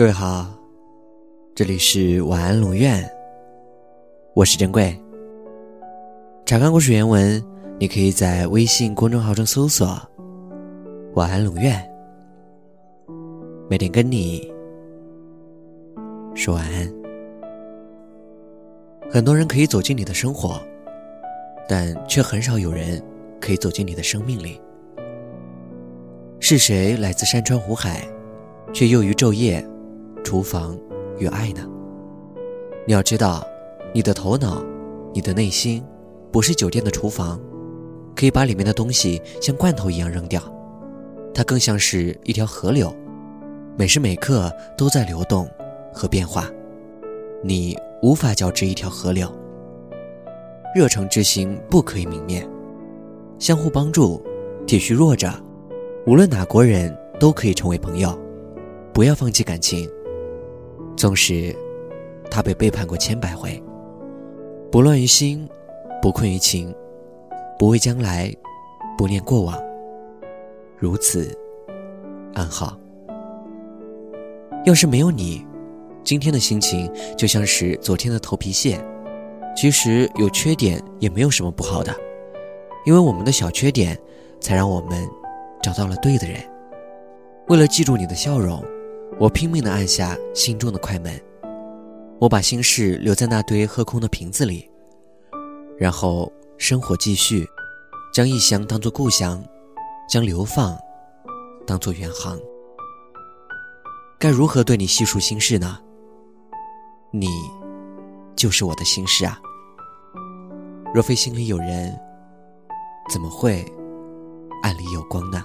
各位好，这里是晚安龙院，我是珍贵。查看故事原文，你可以在微信公众号中搜索“晚安龙院”，每天跟你说晚安。很多人可以走进你的生活，但却很少有人可以走进你的生命里。是谁来自山川湖海，却囿于昼夜？厨房与爱呢？你要知道，你的头脑，你的内心，不是酒店的厨房，可以把里面的东西像罐头一样扔掉。它更像是一条河流，每时每刻都在流动和变化。你无法交织一条河流。热诚之心不可以泯灭，相互帮助，体恤弱者，无论哪国人都可以成为朋友。不要放弃感情。纵使他被背叛过千百回，不乱于心，不困于情，不畏将来，不念过往，如此安好。要是没有你，今天的心情就像是昨天的头皮屑。其实有缺点也没有什么不好的，因为我们的小缺点，才让我们找到了对的人。为了记住你的笑容。我拼命地按下心中的快门，我把心事留在那堆喝空的瓶子里，然后生活继续，将异乡当作故乡，将流放当作远航。该如何对你细数心事呢？你就是我的心事啊！若非心里有人，怎么会暗里有光呢？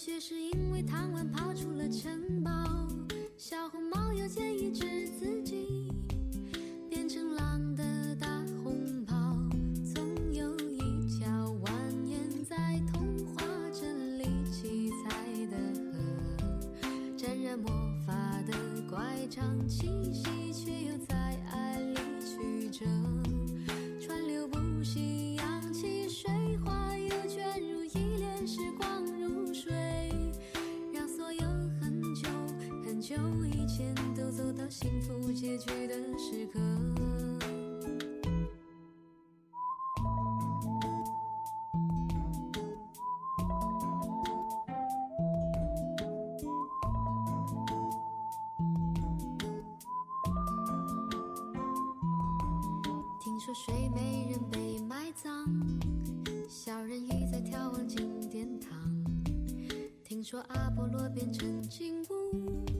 白雪是因为贪玩跑出了城堡，小红帽又建议治自己变成狼的大红袍。总有一条蜿蜒在童话镇里七彩的河，沾染魔法的乖张气息，却又在爱里曲折，就以前都走到幸福结局的时刻。听说睡美人被埋葬，小人鱼在眺望金殿堂。听说阿波罗变成金乌。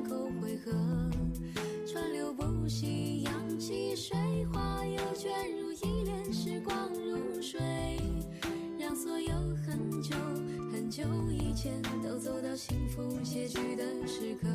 不息，扬起水花又卷入一帘时光如水，让所有很久很久以前都走到幸福结局的时刻。